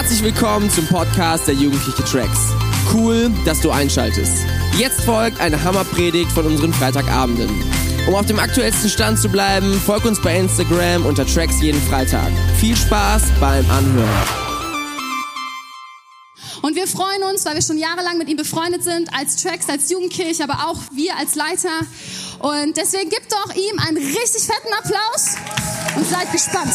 Herzlich willkommen zum Podcast der Jugendliche Tracks. Cool, dass du einschaltest. Jetzt folgt eine Hammerpredigt von unseren Freitagabenden. Um auf dem aktuellsten Stand zu bleiben, folg uns bei Instagram unter Tracks jeden Freitag. Viel Spaß beim Anhören. Und wir freuen uns, weil wir schon jahrelang mit ihm befreundet sind, als Tracks, als Jugendkirche, aber auch wir als Leiter. Und deswegen gibt doch ihm einen richtig fetten Applaus und seid gespannt.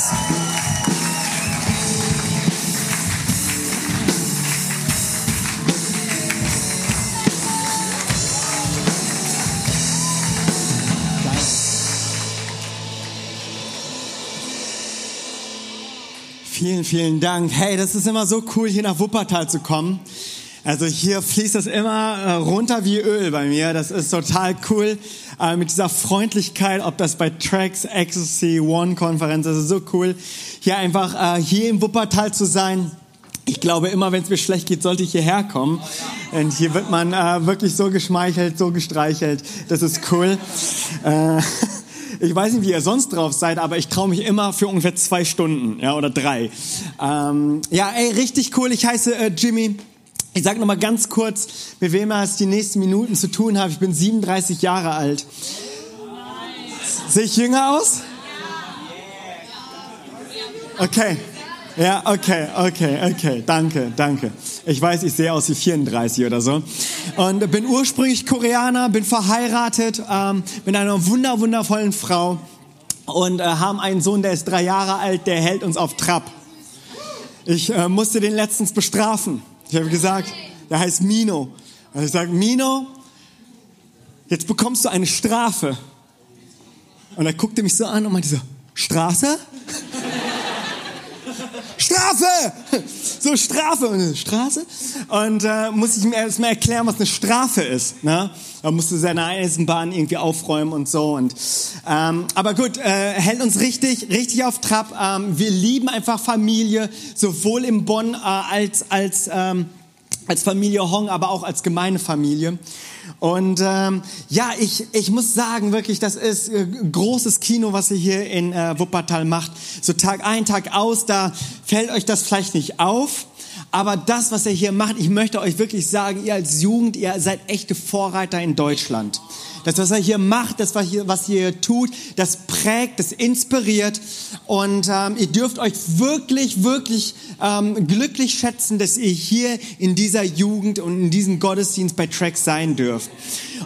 Vielen, vielen Dank. Hey, das ist immer so cool, hier nach Wuppertal zu kommen. Also hier fließt das immer äh, runter wie Öl bei mir. Das ist total cool äh, mit dieser Freundlichkeit, ob das bei Tracks, Ecstasy, One Konferenz, das ist so cool, hier einfach äh, hier im Wuppertal zu sein. Ich glaube, immer wenn es mir schlecht geht, sollte ich hierher kommen. Und hier wird man wirklich so geschmeichelt, so gestreichelt. Das ist cool. ich weiß nicht, wie ihr sonst drauf seid, aber ich traue mich immer für ungefähr zwei Stunden, ja, oder drei. Ähm, ja, ey, richtig cool. Ich heiße äh, Jimmy. Ich sage noch mal ganz kurz, mit wem es die nächsten Minuten zu tun habe. Ich bin 37 Jahre alt. Sehe ich jünger aus? Okay. Ja, okay, okay, okay. Danke, danke. Ich weiß, ich sehe aus wie 34 oder so. Und bin ursprünglich Koreaner, bin verheiratet ähm, mit einer wunder, wundervollen Frau und äh, haben einen Sohn, der ist drei Jahre alt, der hält uns auf Trab. Ich äh, musste den letztens bestrafen. Ich habe gesagt, der heißt Mino. Und ich sage, Mino, jetzt bekommst du eine Strafe. Und er guckte mich so an und meinte so, Straße? Strafe! So Strafe und eine Straße. Und äh, muss ich mir erstmal erklären, was eine Strafe ist. Ne? Er musste seine Eisenbahn irgendwie aufräumen und so. Und ähm, aber gut, äh, hält uns richtig, richtig auf Trab. Ähm, wir lieben einfach Familie, sowohl in Bonn äh, als als ähm, als Familie Hong, aber auch als Gemeindefamilie. Und ähm, ja, ich, ich muss sagen, wirklich, das ist äh, großes Kino, was ihr hier in äh, Wuppertal macht. So Tag ein, Tag aus, da fällt euch das vielleicht nicht auf. Aber das, was ihr hier macht, ich möchte euch wirklich sagen, ihr als Jugend, ihr seid echte Vorreiter in Deutschland. Das, was er hier macht, das, was ihr, was ihr hier tut, das prägt, das inspiriert. Und ähm, ihr dürft euch wirklich, wirklich ähm, glücklich schätzen, dass ihr hier in dieser Jugend und in diesem Gottesdienst bei Tracks sein dürft.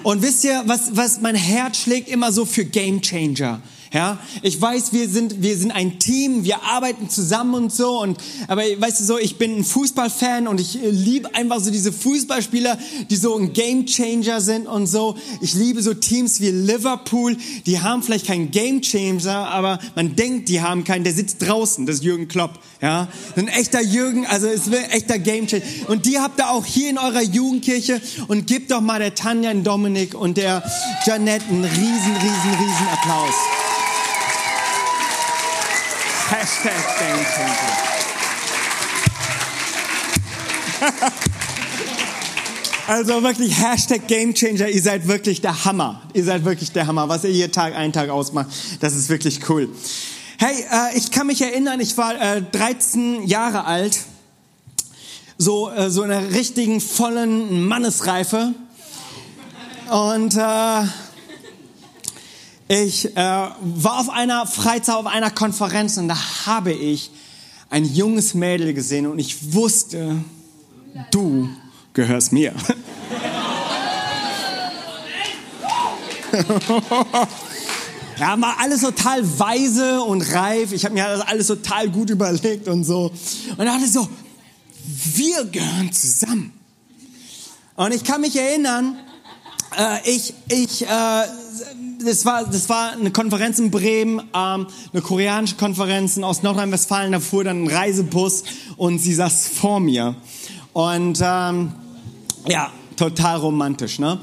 Und wisst ihr, was, was mein Herz schlägt immer so für Game Changer? Ja, ich weiß, wir sind, wir sind ein Team, wir arbeiten zusammen und so und, aber weißt du so, ich bin ein Fußballfan und ich liebe einfach so diese Fußballspieler, die so ein Gamechanger sind und so. Ich liebe so Teams wie Liverpool, die haben vielleicht keinen Gamechanger, aber man denkt, die haben keinen, der sitzt draußen, das ist Jürgen Klopp, ja. Ein echter Jürgen, also ist ein echter Gamechanger. Und die habt ihr auch hier in eurer Jugendkirche und gebt doch mal der Tanja, den Dominik und der Janette einen riesen, riesen, riesen Applaus. Hashtag Game Changer. Also wirklich Hashtag Game Changer. Ihr seid wirklich der Hammer. Ihr seid wirklich der Hammer. Was ihr hier Tag ein, Tag ausmacht, das ist wirklich cool. Hey, äh, ich kann mich erinnern, ich war äh, 13 Jahre alt. So, äh, so in einer richtigen, vollen Mannesreife. Und äh, ich äh, war auf einer Freizeit, auf einer Konferenz und da habe ich ein junges Mädel gesehen und ich wusste, du gehörst mir. Ja, war alles total weise und reif. Ich habe mir das alles total gut überlegt und so. Und da dachte so, wir gehören zusammen. Und ich kann mich erinnern, äh, ich, ich, äh, das war, das war eine Konferenz in Bremen, ähm, eine koreanische Konferenz aus Nordrhein-Westfalen. Da fuhr dann ein Reisebus und sie saß vor mir. Und ähm, ja, total romantisch, ne?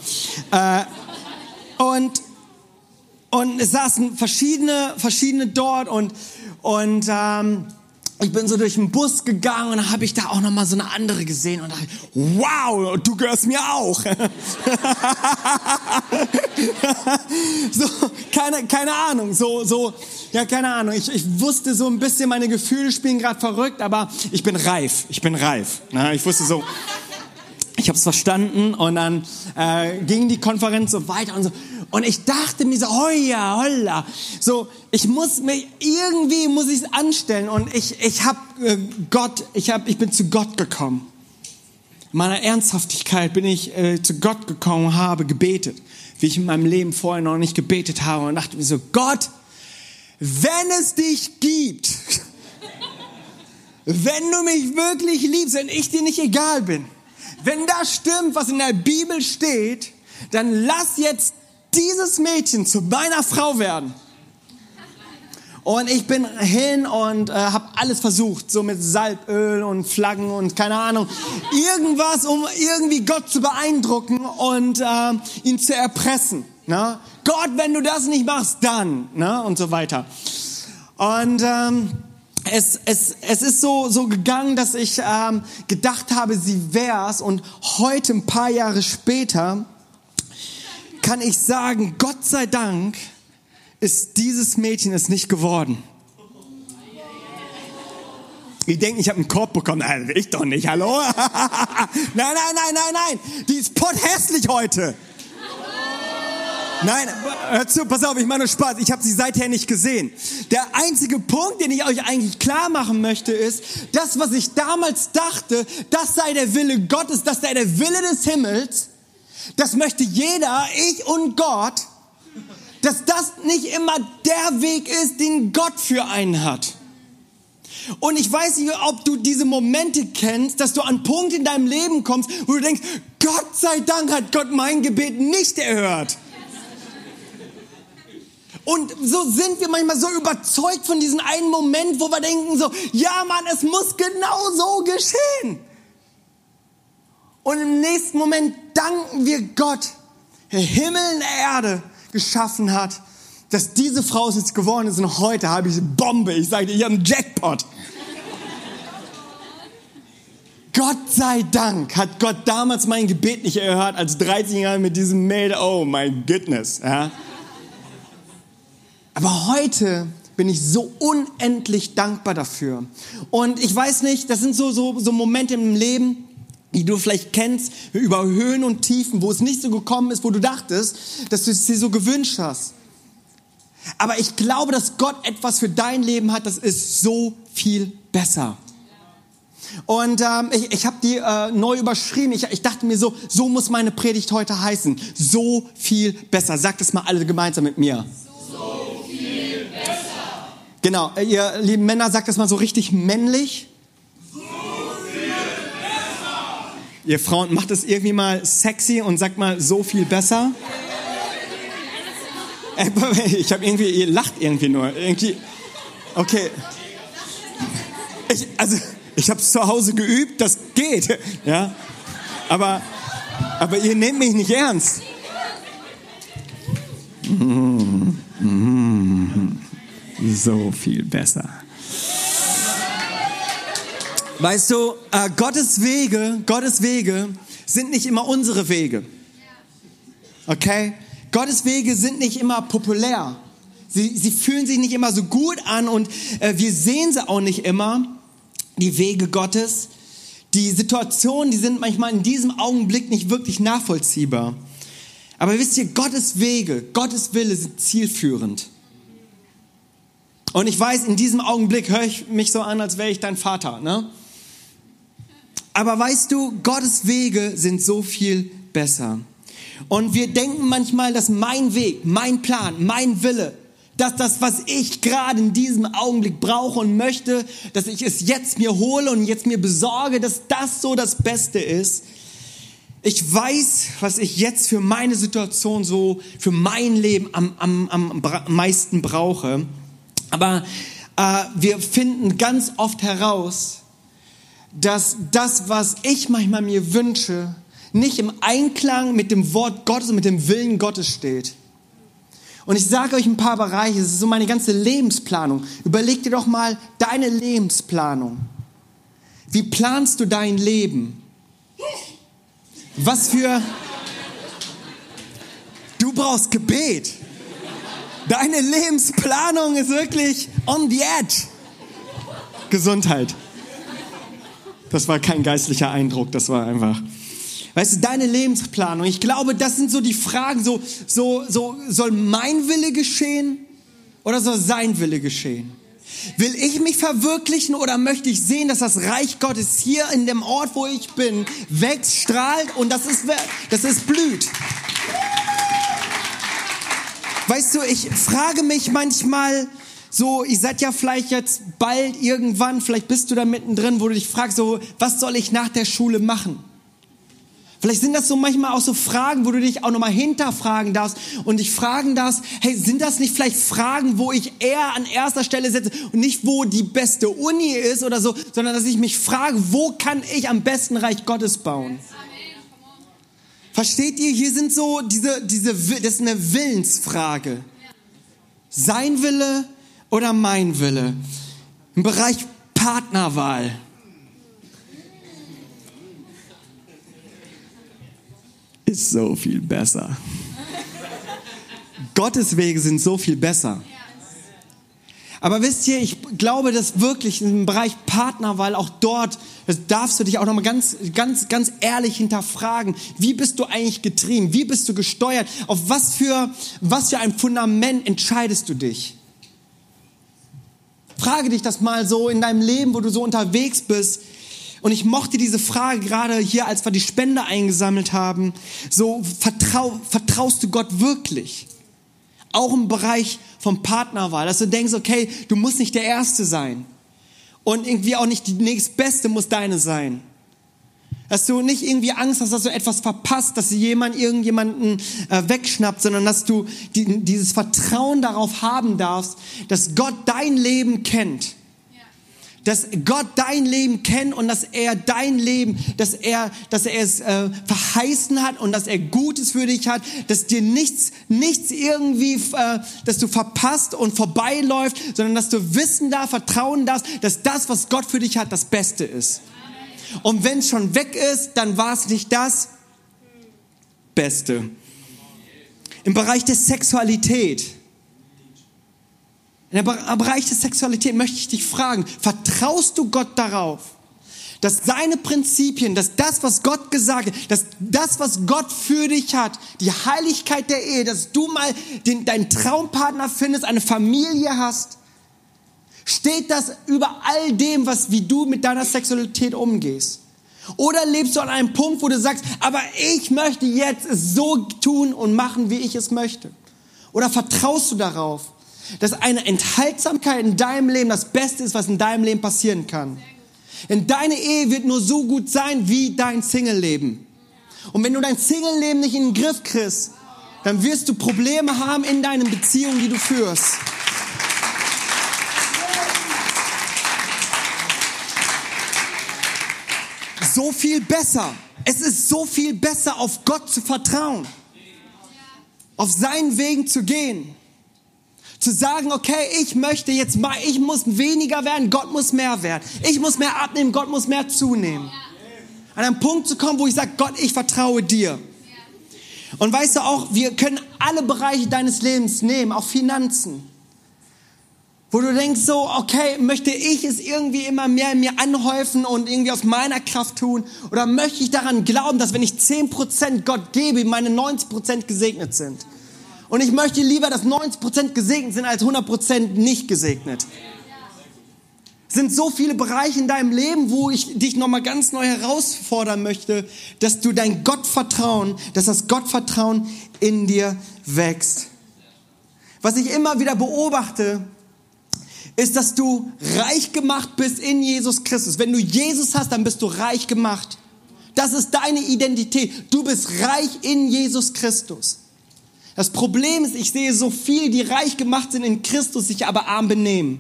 Äh, und und es saßen verschiedene, verschiedene dort und und ähm, ich bin so durch den Bus gegangen und habe ich da auch noch mal so eine andere gesehen und dachte, wow, du gehörst mir auch. so, keine, keine Ahnung, so, so, ja, keine Ahnung, ich, ich wusste so ein bisschen, meine Gefühle spielen gerade verrückt, aber ich bin reif, ich bin reif. Na, ich wusste so, ich habe es verstanden und dann äh, ging die Konferenz so weiter und so. Und ich dachte mir so, holla, holla, so, ich muss mich, irgendwie muss ich es anstellen. Und ich, ich habe äh, Gott, ich, hab, ich bin zu Gott gekommen. In meiner Ernsthaftigkeit bin ich äh, zu Gott gekommen und habe gebetet, wie ich in meinem Leben vorher noch nicht gebetet habe. Und dachte mir so, Gott, wenn es dich gibt, wenn du mich wirklich liebst, wenn ich dir nicht egal bin, wenn das stimmt, was in der Bibel steht, dann lass jetzt dieses Mädchen zu meiner Frau werden. Und ich bin hin und äh, habe alles versucht, so mit Salböl und Flaggen und keine Ahnung, irgendwas, um irgendwie Gott zu beeindrucken und äh, ihn zu erpressen. Ne? Gott, wenn du das nicht machst, dann ne? und so weiter. Und ähm, es, es, es ist so, so gegangen, dass ich ähm, gedacht habe, sie wär's. Und heute, ein paar Jahre später, kann ich sagen, Gott sei Dank ist dieses Mädchen es nicht geworden. Die denken, ich habe einen Korb bekommen. Nein, ich doch nicht. Hallo? nein, nein, nein, nein, nein. Die ist potthässlich heute. Nein, hör zu, pass auf, ich mache nur Spaß. Ich habe sie seither nicht gesehen. Der einzige Punkt, den ich euch eigentlich klar machen möchte, ist, das, was ich damals dachte, das sei der Wille Gottes, das sei der Wille des Himmels, das möchte jeder, ich und Gott, dass das nicht immer der Weg ist, den Gott für einen hat. Und ich weiß nicht, ob du diese Momente kennst, dass du an Punkt in deinem Leben kommst, wo du denkst, Gott sei Dank hat Gott mein Gebet nicht erhört. Und so sind wir manchmal so überzeugt von diesem einen Moment, wo wir denken so, ja Mann, es muss genau so geschehen. Und im nächsten Moment danken wir Gott, der Himmel und Erde geschaffen hat, dass diese Frau es jetzt geworden ist. Und heute habe ich eine Bombe. Ich sage dir, ich habe einen Jackpot. Gott sei Dank hat Gott damals mein Gebet nicht erhört, als 13 Jahre mit diesem Mail. Oh my goodness. Ja. Aber heute bin ich so unendlich dankbar dafür. Und ich weiß nicht, das sind so, so, so Momente im Leben, die du vielleicht kennst, über Höhen und Tiefen, wo es nicht so gekommen ist, wo du dachtest, dass du es dir so gewünscht hast. Aber ich glaube, dass Gott etwas für dein Leben hat, das ist so viel besser. Und ähm, ich, ich habe die äh, neu überschrieben. Ich, ich dachte mir so, so muss meine Predigt heute heißen. So viel besser. Sagt es mal alle gemeinsam mit mir. Genau, ihr lieben Männer, sagt das mal so richtig männlich. So viel besser. Ihr Frauen, macht es irgendwie mal sexy und sagt mal so viel besser. Ich habe irgendwie, ihr lacht irgendwie nur. Irgendwie, okay. Ich, also, ich habe es zu Hause geübt, das geht. Ja, aber, aber ihr nehmt mich nicht ernst. So viel besser. Weißt du, äh, Gottes Wege, Gottes Wege sind nicht immer unsere Wege. Okay? Gottes Wege sind nicht immer populär. Sie, sie fühlen sich nicht immer so gut an und äh, wir sehen sie auch nicht immer, die Wege Gottes. Die Situationen, die sind manchmal in diesem Augenblick nicht wirklich nachvollziehbar. Aber wisst ihr, Gottes Wege, Gottes Wille sind zielführend. Und ich weiß, in diesem Augenblick höre ich mich so an, als wäre ich dein Vater. Ne? Aber weißt du, Gottes Wege sind so viel besser. Und wir denken manchmal, dass mein Weg, mein Plan, mein Wille, dass das, was ich gerade in diesem Augenblick brauche und möchte, dass ich es jetzt mir hole und jetzt mir besorge, dass das so das Beste ist. Ich weiß, was ich jetzt für meine Situation so, für mein Leben am, am, am meisten brauche. Aber äh, wir finden ganz oft heraus, dass das, was ich manchmal mir wünsche, nicht im Einklang mit dem Wort Gottes und mit dem Willen Gottes steht. Und ich sage euch ein paar Bereiche, es ist so meine ganze Lebensplanung. Überleg dir doch mal deine Lebensplanung. Wie planst du dein Leben? Was für... Du brauchst Gebet. Deine Lebensplanung ist wirklich on the edge. Gesundheit. Das war kein geistlicher Eindruck, das war einfach. Weißt du, deine Lebensplanung. Ich glaube, das sind so die Fragen, so, so, so, soll mein Wille geschehen oder soll sein Wille geschehen? Will ich mich verwirklichen oder möchte ich sehen, dass das Reich Gottes hier in dem Ort, wo ich bin, wächst, strahlt und das ist, das ist blüht? Weißt du, ich frage mich manchmal, so, ihr seid ja vielleicht jetzt bald irgendwann, vielleicht bist du da mittendrin, wo du dich fragst, so, was soll ich nach der Schule machen? Vielleicht sind das so manchmal auch so Fragen, wo du dich auch nochmal hinterfragen darfst und dich fragen darfst, hey, sind das nicht vielleicht Fragen, wo ich eher an erster Stelle setze und nicht wo die beste Uni ist oder so, sondern dass ich mich frage, wo kann ich am besten Reich Gottes bauen? Versteht ihr? Hier sind so diese, diese, das ist eine Willensfrage. Sein Wille oder mein Wille? Im Bereich Partnerwahl. Ist so viel besser. Gottes Wege sind so viel besser. Aber wisst ihr, ich glaube, dass wirklich im Bereich Partnerwahl auch dort, das darfst du dich auch nochmal ganz, ganz, ganz ehrlich hinterfragen. Wie bist du eigentlich getrieben? Wie bist du gesteuert? Auf was für, was für ein Fundament entscheidest du dich? Frage dich das mal so in deinem Leben, wo du so unterwegs bist. Und ich mochte diese Frage gerade hier, als wir die Spende eingesammelt haben. So, vertrau, vertraust du Gott wirklich? Auch im Bereich von Partnerwahl, dass du denkst, okay, du musst nicht der Erste sein. Und irgendwie auch nicht die nächstbeste muss deine sein. Dass du nicht irgendwie Angst hast, dass du etwas verpasst, dass jemand irgendjemanden äh, wegschnappt, sondern dass du die, dieses Vertrauen darauf haben darfst, dass Gott dein Leben kennt. Dass Gott dein Leben kennt und dass er dein Leben, dass er, dass er es äh, verheißen hat und dass er Gutes für dich hat, dass dir nichts, nichts irgendwie, äh, dass du verpasst und vorbeiläuft, sondern dass du wissen darfst, vertrauen darfst, dass das, was Gott für dich hat, das Beste ist. Und wenn es schon weg ist, dann war es nicht das Beste. Im Bereich der Sexualität. Dem Bereich der Sexualität möchte ich dich fragen, vertraust du Gott darauf, dass seine Prinzipien, dass das, was Gott gesagt hat, dass das, was Gott für dich hat, die Heiligkeit der Ehe, dass du mal den, deinen Traumpartner findest, eine Familie hast, Steht das über all dem, was, wie du mit deiner Sexualität umgehst? Oder lebst du an einem Punkt, wo du sagst, aber ich möchte jetzt es so tun und machen, wie ich es möchte? Oder vertraust du darauf, dass eine Enthaltsamkeit in deinem Leben das Beste ist, was in deinem Leben passieren kann? Denn deine Ehe wird nur so gut sein wie dein Single-Leben. Und wenn du dein Single-Leben nicht in den Griff kriegst, dann wirst du Probleme haben in deinen Beziehungen, die du führst. So viel besser. Es ist so viel besser, auf Gott zu vertrauen. Auf seinen Wegen zu gehen. Zu sagen, okay, ich möchte jetzt mal, ich muss weniger werden, Gott muss mehr werden. Ich muss mehr abnehmen, Gott muss mehr zunehmen. An einen Punkt zu kommen, wo ich sage, Gott, ich vertraue dir. Und weißt du auch, wir können alle Bereiche deines Lebens nehmen, auch Finanzen. Wo du denkst so, okay, möchte ich es irgendwie immer mehr in mir anhäufen und irgendwie aus meiner Kraft tun? Oder möchte ich daran glauben, dass wenn ich 10% Gott gebe, meine 90% gesegnet sind? Und ich möchte lieber, dass 90% gesegnet sind, als 100% nicht gesegnet. Es sind so viele Bereiche in deinem Leben, wo ich dich nochmal ganz neu herausfordern möchte, dass du dein Gottvertrauen, dass das Gottvertrauen in dir wächst. Was ich immer wieder beobachte, ist, dass du reich gemacht bist in Jesus Christus. Wenn du Jesus hast, dann bist du reich gemacht. Das ist deine Identität. Du bist reich in Jesus Christus. Das Problem ist, ich sehe so viel, die reich gemacht sind in Christus, sich aber arm benehmen.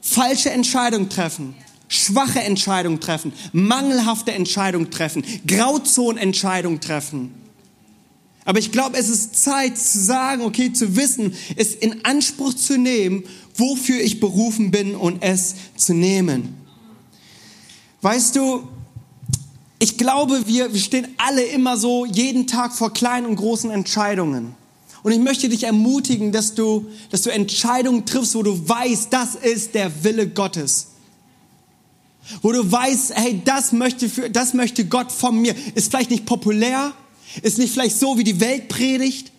Falsche Entscheidungen treffen, schwache Entscheidungen treffen, mangelhafte Entscheidungen treffen, Grauzonenentscheidungen treffen. Aber ich glaube, es ist Zeit zu sagen, okay, zu wissen, es in Anspruch zu nehmen wofür ich berufen bin und es zu nehmen. Weißt du, ich glaube, wir, stehen alle immer so jeden Tag vor kleinen und großen Entscheidungen. Und ich möchte dich ermutigen, dass du, dass du Entscheidungen triffst, wo du weißt, das ist der Wille Gottes. Wo du weißt, hey, das möchte, für, das möchte Gott von mir. Ist vielleicht nicht populär, ist nicht vielleicht so, wie die Welt predigt,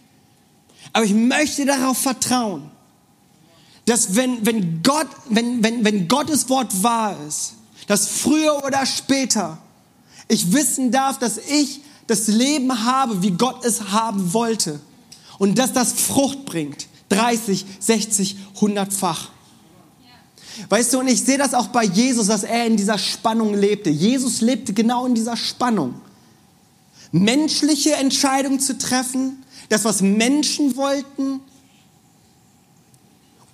aber ich möchte darauf vertrauen, dass wenn, wenn, Gott, wenn, wenn, wenn Gottes Wort wahr ist, dass früher oder später ich wissen darf, dass ich das Leben habe, wie Gott es haben wollte. Und dass das Frucht bringt. 30, 60, 100-fach. Weißt du, und ich sehe das auch bei Jesus, dass er in dieser Spannung lebte. Jesus lebte genau in dieser Spannung. Menschliche Entscheidungen zu treffen, das, was Menschen wollten,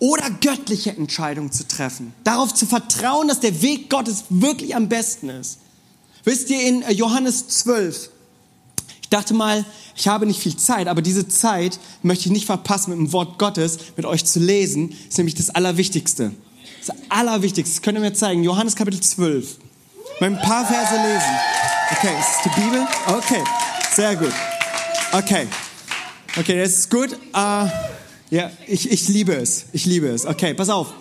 oder göttliche Entscheidungen zu treffen. Darauf zu vertrauen, dass der Weg Gottes wirklich am besten ist. Wisst ihr, in Johannes 12, ich dachte mal, ich habe nicht viel Zeit, aber diese Zeit möchte ich nicht verpassen, mit dem Wort Gottes mit euch zu lesen. Das ist nämlich das Allerwichtigste. Das Allerwichtigste. Das könnt ihr mir zeigen. Johannes Kapitel 12. Mal ein paar Verse lesen. Okay, ist es die Bibel? Okay, sehr gut. Okay. Okay, das ist gut. Uh, ja, ich, ich liebe es. Ich liebe es. Okay, pass auf.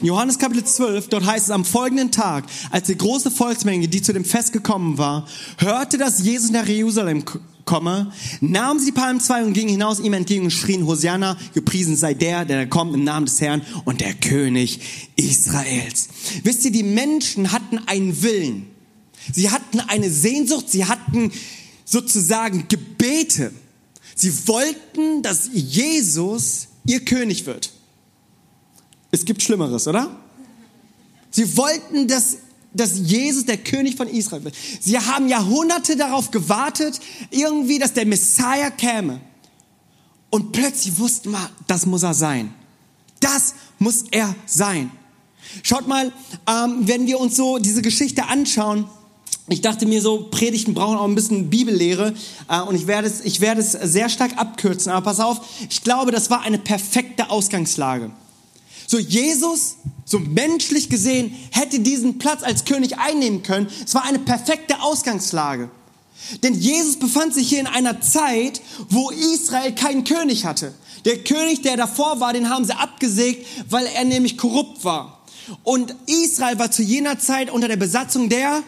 In Johannes Kapitel 12, dort heißt es, am folgenden Tag, als die große Volksmenge, die zu dem Fest gekommen war, hörte, dass Jesus nach Jerusalem komme, nahmen sie die Palmzweige und gingen hinaus ihm entgegen und schrien, Hosianna, gepriesen sei der, der kommt im Namen des Herrn und der König Israels. Wisst ihr, die Menschen hatten einen Willen. Sie hatten eine Sehnsucht, sie hatten sozusagen Gebete. Sie wollten, dass Jesus ihr König wird. Es gibt Schlimmeres, oder? Sie wollten, dass, dass Jesus der König von Israel wird. Sie haben Jahrhunderte darauf gewartet, irgendwie, dass der Messiah käme. Und plötzlich wussten wir, das muss er sein. Das muss er sein. Schaut mal, ähm, wenn wir uns so diese Geschichte anschauen, ich dachte mir so, Predigten brauchen auch ein bisschen Bibellehre äh, und ich werde, es, ich werde es sehr stark abkürzen. Aber pass auf, ich glaube, das war eine perfekte Ausgangslage. So Jesus, so menschlich gesehen, hätte diesen Platz als König einnehmen können. Es war eine perfekte Ausgangslage. Denn Jesus befand sich hier in einer Zeit, wo Israel keinen König hatte. Der König, der davor war, den haben sie abgesägt, weil er nämlich korrupt war. Und Israel war zu jener Zeit unter der Besatzung der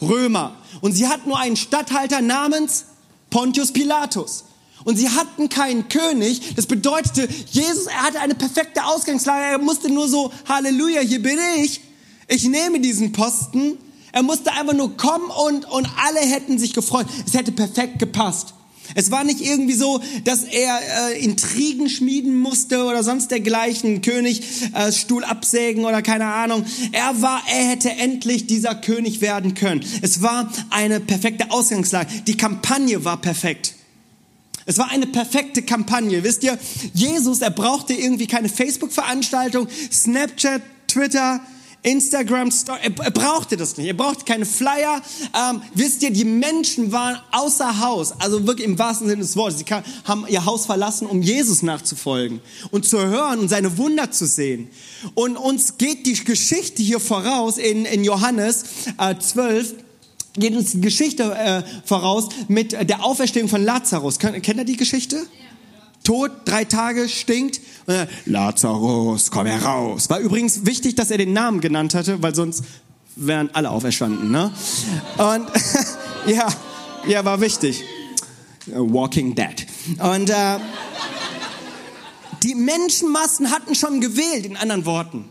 Römer. Und sie hatten nur einen Statthalter namens Pontius Pilatus und sie hatten keinen König. Das bedeutete, Jesus, er hatte eine perfekte Ausgangslage. Er musste nur so, Halleluja, hier bin ich. Ich nehme diesen Posten. Er musste einfach nur kommen und, und alle hätten sich gefreut. Es hätte perfekt gepasst. Es war nicht irgendwie so, dass er äh, Intrigen schmieden musste oder sonst dergleichen, König äh, Stuhl absägen oder keine Ahnung. Er war, er hätte endlich dieser König werden können. Es war eine perfekte Ausgangslage. Die Kampagne war perfekt. Es war eine perfekte Kampagne. Wisst ihr, Jesus, er brauchte irgendwie keine Facebook-Veranstaltung, Snapchat, Twitter, Instagram Story. Er, brauchte das nicht. Er brauchte keine Flyer. Ähm, wisst ihr, die Menschen waren außer Haus, also wirklich im wahrsten Sinne des Wortes. Sie kam, haben ihr Haus verlassen, um Jesus nachzufolgen und zu hören und seine Wunder zu sehen. Und uns geht die Geschichte hier voraus in, in Johannes äh, 12 geht uns die Geschichte äh, voraus mit der Auferstehung von Lazarus. Kennt, kennt ihr die Geschichte? Ja. Tot, drei Tage, stinkt. Äh, Lazarus, komm heraus. War übrigens wichtig, dass er den Namen genannt hatte, weil sonst wären alle auferstanden. Ne? Und ja, ja, war wichtig. Walking Dead. Und äh, die Menschenmassen hatten schon gewählt, in anderen Worten.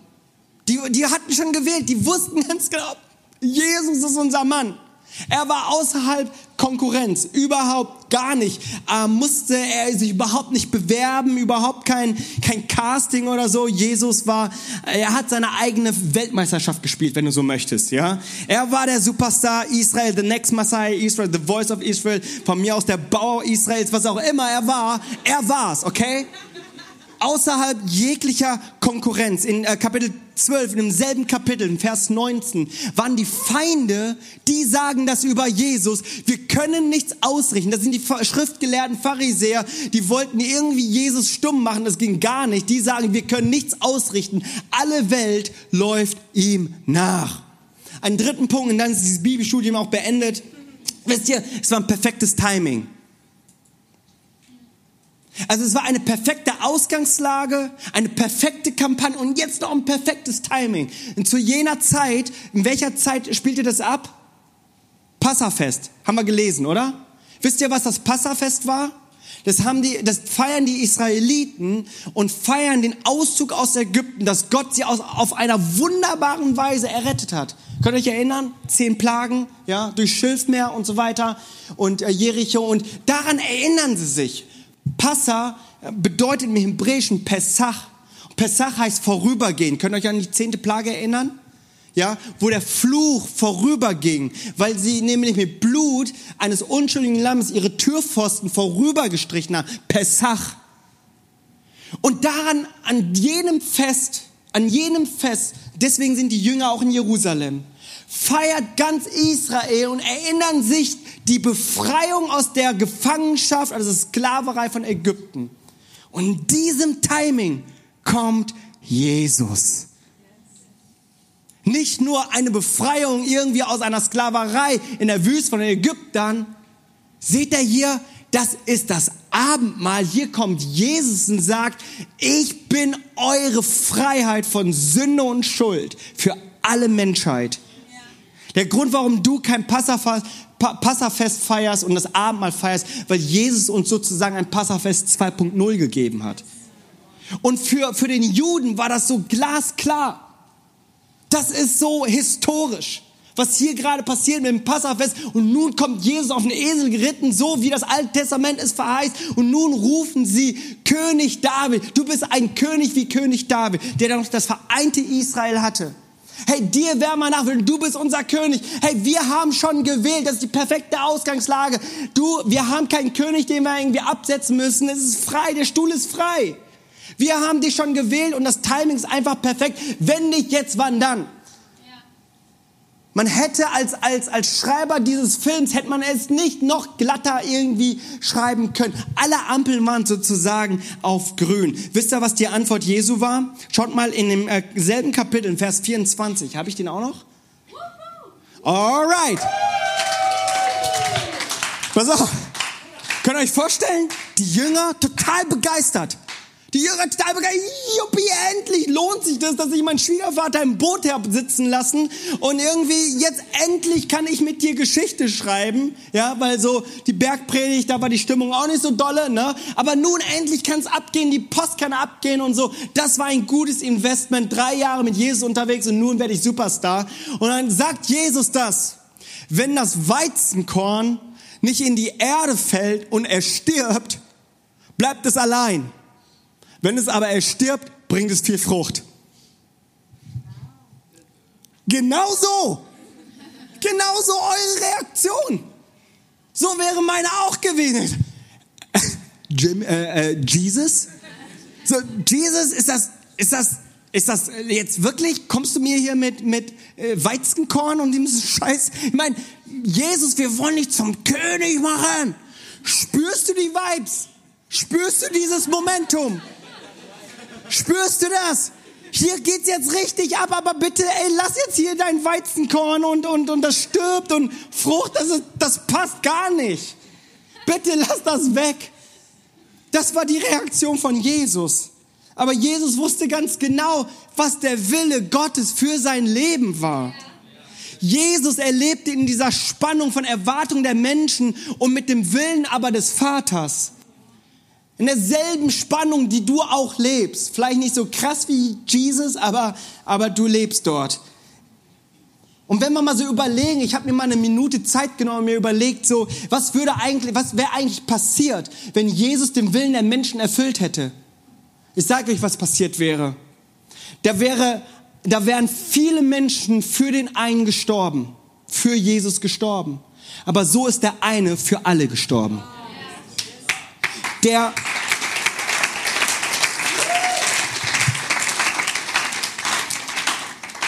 Die, die hatten schon gewählt, die wussten ganz genau, Jesus ist unser Mann. Er war außerhalb Konkurrenz, überhaupt gar nicht. Ähm, musste er sich überhaupt nicht bewerben, überhaupt kein, kein Casting oder so. Jesus war, er hat seine eigene Weltmeisterschaft gespielt, wenn du so möchtest, ja. Er war der Superstar Israel, the next Messiah Israel, the voice of Israel, von mir aus der Bauer Israels, was auch immer er war, er war's, okay? Außerhalb jeglicher Konkurrenz. In äh, Kapitel 12, in demselben Kapitel, in Vers 19, waren die Feinde, die sagen das über Jesus. Wir können nichts ausrichten. Das sind die schriftgelehrten Pharisäer, die wollten irgendwie Jesus stumm machen. Das ging gar nicht. Die sagen, wir können nichts ausrichten. Alle Welt läuft ihm nach. Einen dritten Punkt, und dann ist dieses Bibelstudium auch beendet. Wisst ihr, es war ein perfektes Timing. Also es war eine perfekte Ausgangslage, eine perfekte Kampagne und jetzt noch ein perfektes Timing. Und zu jener Zeit, in welcher Zeit spielte das ab? Passafest, haben wir gelesen, oder? Wisst ihr, was das Passafest war? Das haben die, das feiern die Israeliten und feiern den Auszug aus Ägypten, dass Gott sie aus, auf einer wunderbaren Weise errettet hat. Könnt ihr euch erinnern? Zehn Plagen, ja, durch Schilfmeer und so weiter und äh, Jericho und daran erinnern sie sich. Passa bedeutet im Hebräischen Pessach. Pessach heißt vorübergehen. Könnt ihr euch an die zehnte Plage erinnern? Ja, wo der Fluch vorüberging, weil sie nämlich mit Blut eines unschuldigen Lammes ihre Türpfosten vorübergestrichen haben. Pessach. Und daran, an jenem Fest, an jenem Fest, deswegen sind die Jünger auch in Jerusalem, feiert ganz Israel und erinnern sich die Befreiung aus der Gefangenschaft, also Sklaverei von Ägypten. Und in diesem Timing kommt Jesus. Nicht nur eine Befreiung irgendwie aus einer Sklaverei in der Wüste von Ägyptern. Seht ihr hier, das ist das Abendmahl. Hier kommt Jesus und sagt, ich bin eure Freiheit von Sünde und Schuld für alle Menschheit. Der Grund, warum du kein Passafest, feierst und das Abendmahl feierst, weil Jesus uns sozusagen ein Passafest 2.0 gegeben hat. Und für, für den Juden war das so glasklar. Das ist so historisch, was hier gerade passiert mit dem Passafest. Und nun kommt Jesus auf den Esel geritten, so wie das Alte Testament es verheißt. Und nun rufen sie König David. Du bist ein König wie König David, der dann noch das vereinte Israel hatte. Hey, dir werden wir nachwählen. Du bist unser König. Hey, wir haben schon gewählt. Das ist die perfekte Ausgangslage. Du, wir haben keinen König, den wir irgendwie absetzen müssen. Es ist frei. Der Stuhl ist frei. Wir haben dich schon gewählt und das Timing ist einfach perfekt. Wenn nicht jetzt, wann dann? Man hätte als, als, als Schreiber dieses Films, hätte man es nicht noch glatter irgendwie schreiben können. Alle Ampeln waren sozusagen auf grün. Wisst ihr, was die Antwort Jesu war? Schaut mal in dem äh, selben Kapitel, in Vers 24. Habe ich den auch noch? Alright. Pass auf. Könnt ihr euch vorstellen? Die Jünger total begeistert. Die Jünger begeistert. Juppie, endlich lohnt sich das, dass ich meinen Schwiegervater im Boot habe sitzen lassen und irgendwie jetzt endlich kann ich mit dir Geschichte schreiben, ja, weil so die Bergpredigt, da war die Stimmung auch nicht so dolle, ne? Aber nun endlich kann es abgehen, die Post kann abgehen und so. Das war ein gutes Investment. Drei Jahre mit Jesus unterwegs und nun werde ich Superstar. Und dann sagt Jesus das, wenn das Weizenkorn nicht in die Erde fällt und er stirbt, bleibt es allein. Wenn es aber erstirbt, bringt es viel Frucht. Genau so. Genau so eure Reaktion. So wäre meine auch gewesen. Jim, äh, äh, Jesus? So, Jesus, ist das, ist das, ist das jetzt wirklich, kommst du mir hier mit, mit äh, Weizenkorn und diesem Scheiß? Ich meine, Jesus, wir wollen dich zum König machen. Spürst du die Vibes? Spürst du dieses Momentum? Spürst du das? Hier geht's jetzt richtig ab, aber bitte, ey, lass jetzt hier dein Weizenkorn und, und, und das stirbt und Frucht, das, ist, das passt gar nicht. Bitte lass das weg. Das war die Reaktion von Jesus. Aber Jesus wusste ganz genau, was der Wille Gottes für sein Leben war. Jesus erlebte in dieser Spannung von Erwartung der Menschen und mit dem Willen aber des Vaters. In derselben Spannung, die du auch lebst. Vielleicht nicht so krass wie Jesus, aber, aber du lebst dort. Und wenn wir mal so überlegen, ich habe mir mal eine Minute Zeit genommen und mir überlegt, so, was würde eigentlich, was wäre eigentlich passiert, wenn Jesus den Willen der Menschen erfüllt hätte? Ich sage euch, was passiert wäre. Da wäre, da wären viele Menschen für den einen gestorben, für Jesus gestorben. Aber so ist der eine für alle gestorben der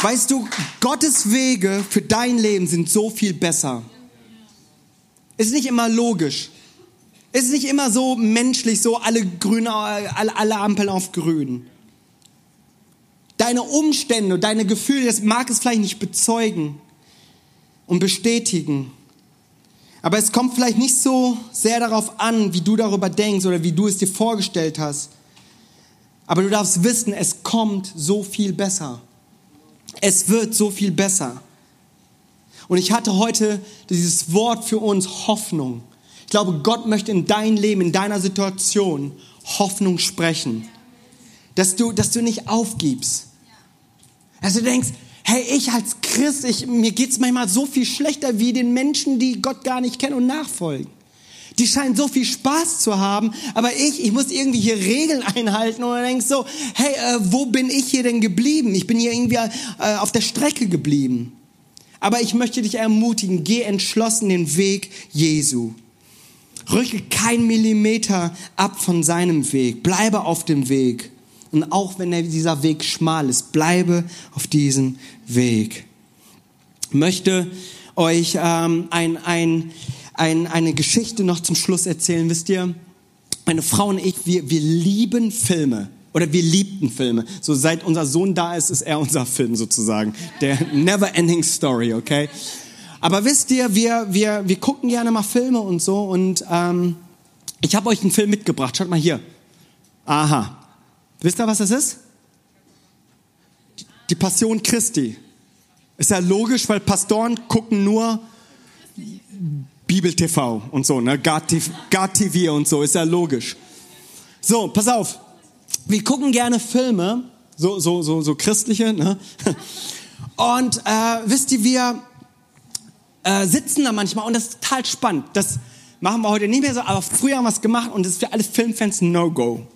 Weißt du, Gottes Wege für dein Leben sind so viel besser. Ist nicht immer logisch. Ist nicht immer so menschlich, so alle grüne, alle, alle Ampeln auf grün. Deine Umstände, deine Gefühle, das mag es vielleicht nicht bezeugen und bestätigen. Aber es kommt vielleicht nicht so sehr darauf an, wie du darüber denkst oder wie du es dir vorgestellt hast. Aber du darfst wissen, es kommt so viel besser. Es wird so viel besser. Und ich hatte heute dieses Wort für uns Hoffnung. Ich glaube, Gott möchte in dein Leben, in deiner Situation Hoffnung sprechen. Dass du, dass du nicht aufgibst. Dass du denkst, hey, ich als Christ, ich, mir geht's manchmal so viel schlechter wie den Menschen, die Gott gar nicht kennen und nachfolgen. Die scheinen so viel Spaß zu haben, aber ich, ich muss irgendwie hier Regeln einhalten und du denkst so, hey, äh, wo bin ich hier denn geblieben? Ich bin hier irgendwie äh, auf der Strecke geblieben. Aber ich möchte dich ermutigen, geh entschlossen den Weg Jesu. Rücke kein Millimeter ab von seinem Weg. Bleibe auf dem Weg. Und auch wenn dieser Weg schmal ist, bleibe auf diesem Weg. Möchte euch ähm, ein, ein, ein, eine Geschichte noch zum Schluss erzählen. Wisst ihr, meine Frau und ich, wir, wir lieben Filme. Oder wir liebten Filme. So seit unser Sohn da ist, ist er unser Film sozusagen. Der never ending story, okay? Aber wisst ihr, wir, wir, wir gucken gerne mal Filme und so. Und ähm, ich habe euch einen Film mitgebracht. Schaut mal hier. Aha. Wisst ihr, was das ist? Die Passion Christi. Ist ja logisch, weil Pastoren gucken nur Bibel TV und so, ne? God TV und so. Ist ja logisch. So, pass auf wir gucken gerne Filme, so, so, so, so christliche, ne? Und äh, wisst ihr, wir äh, sitzen da manchmal und das ist total spannend. Das machen wir heute nicht mehr so, aber früher haben wir es gemacht und das ist für alle Filmfans No-Go.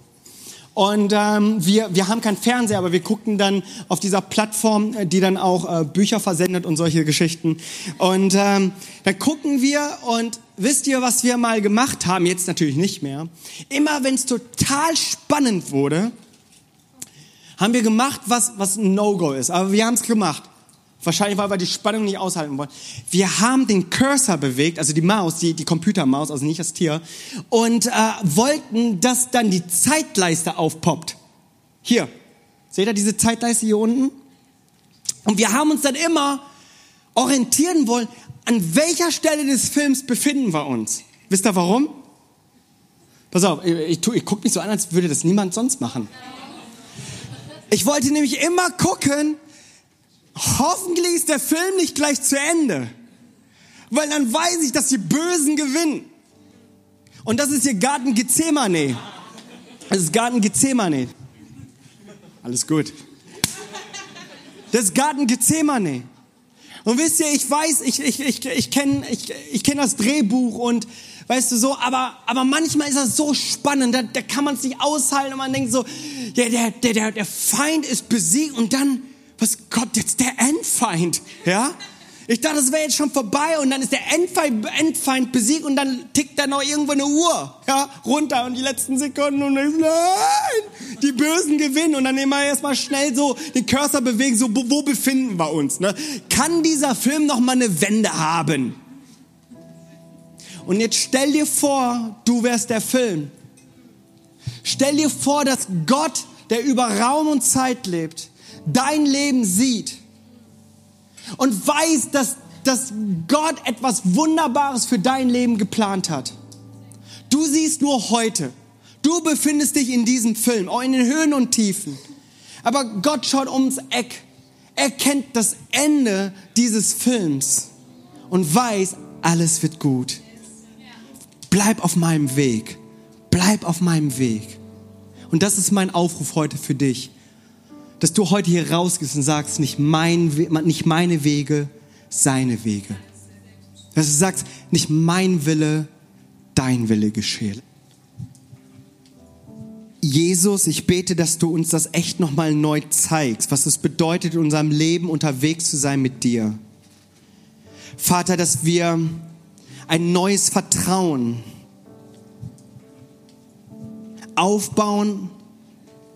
Und ähm, wir, wir haben keinen Fernseher, aber wir gucken dann auf dieser Plattform, äh, die dann auch äh, Bücher versendet und solche Geschichten. Und ähm, dann gucken wir und wisst ihr, was wir mal gemacht haben? Jetzt natürlich nicht mehr. Immer wenn es total spannend wurde, haben wir gemacht, was, was ein No-Go ist. Aber wir haben es gemacht. Wahrscheinlich, weil wir die Spannung nicht aushalten wollen. Wir haben den Cursor bewegt, also die Maus, die, die Computermaus, also nicht das Tier, und äh, wollten, dass dann die Zeitleiste aufpoppt. Hier, seht ihr diese Zeitleiste hier unten? Und wir haben uns dann immer orientieren wollen, an welcher Stelle des Films befinden wir uns. Wisst ihr warum? Pass auf, ich, ich, ich gucke mich so an, als würde das niemand sonst machen. Ich wollte nämlich immer gucken, hoffentlich ist der Film nicht gleich zu Ende. Weil dann weiß ich, dass die Bösen gewinnen. Und das ist hier Garten Gethsemane. Das ist Garten Gethsemane. Alles gut. Das ist Garten Gethsemane. Und wisst ihr, ich weiß, ich, ich, ich, ich kenne ich, ich kenn das Drehbuch und weißt du so, aber, aber manchmal ist das so spannend, da, da kann man es nicht aushalten und man denkt so, ja, der, der, der, der Feind ist besiegt und dann was kommt jetzt der Endfeind? Ja? Ich dachte, das wäre jetzt schon vorbei und dann ist der Endfeind, Endfeind besiegt und dann tickt da noch irgendwo eine Uhr ja, runter und die letzten Sekunden und dann, nein, die Bösen gewinnen und dann immer erstmal schnell so den Cursor bewegen, so wo, wo befinden wir uns? Ne? Kann dieser Film noch mal eine Wende haben? Und jetzt stell dir vor, du wärst der Film. Stell dir vor, dass Gott, der über Raum und Zeit lebt, dein Leben sieht und weiß, dass, dass Gott etwas Wunderbares für dein Leben geplant hat. Du siehst nur heute. Du befindest dich in diesem Film, auch in den Höhen und Tiefen. Aber Gott schaut ums Eck. Er kennt das Ende dieses Films und weiß, alles wird gut. Bleib auf meinem Weg. Bleib auf meinem Weg. Und das ist mein Aufruf heute für dich dass du heute hier rausgehst und sagst, nicht, mein, nicht meine Wege, seine Wege. Dass du sagst, nicht mein Wille, dein Wille geschehe. Jesus, ich bete, dass du uns das echt nochmal neu zeigst, was es bedeutet, in unserem Leben unterwegs zu sein mit dir. Vater, dass wir ein neues Vertrauen aufbauen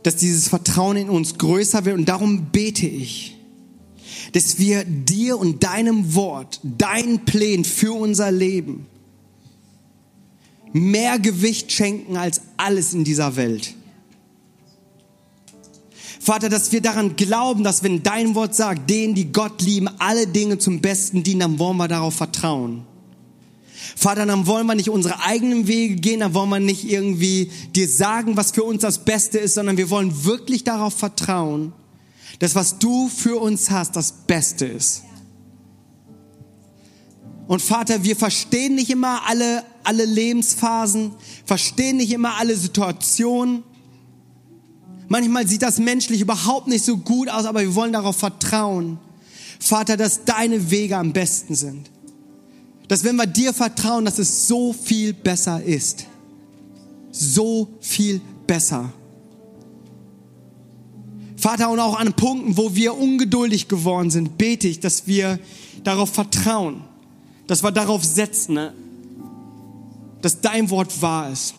dass dieses Vertrauen in uns größer wird. Und darum bete ich, dass wir dir und deinem Wort, deinen Plänen für unser Leben mehr Gewicht schenken als alles in dieser Welt. Vater, dass wir daran glauben, dass wenn dein Wort sagt, denen, die Gott lieben, alle Dinge zum Besten dienen, dann wollen wir darauf vertrauen. Vater, dann wollen wir nicht unsere eigenen Wege gehen, dann wollen wir nicht irgendwie dir sagen, was für uns das Beste ist, sondern wir wollen wirklich darauf vertrauen, dass was du für uns hast, das Beste ist. Und Vater, wir verstehen nicht immer alle, alle Lebensphasen, verstehen nicht immer alle Situationen. Manchmal sieht das menschlich überhaupt nicht so gut aus, aber wir wollen darauf vertrauen, Vater, dass deine Wege am besten sind. Dass wenn wir dir vertrauen, dass es so viel besser ist. So viel besser. Vater, und auch an Punkten, wo wir ungeduldig geworden sind, bete ich, dass wir darauf vertrauen, dass wir darauf setzen, ne? dass dein Wort wahr ist.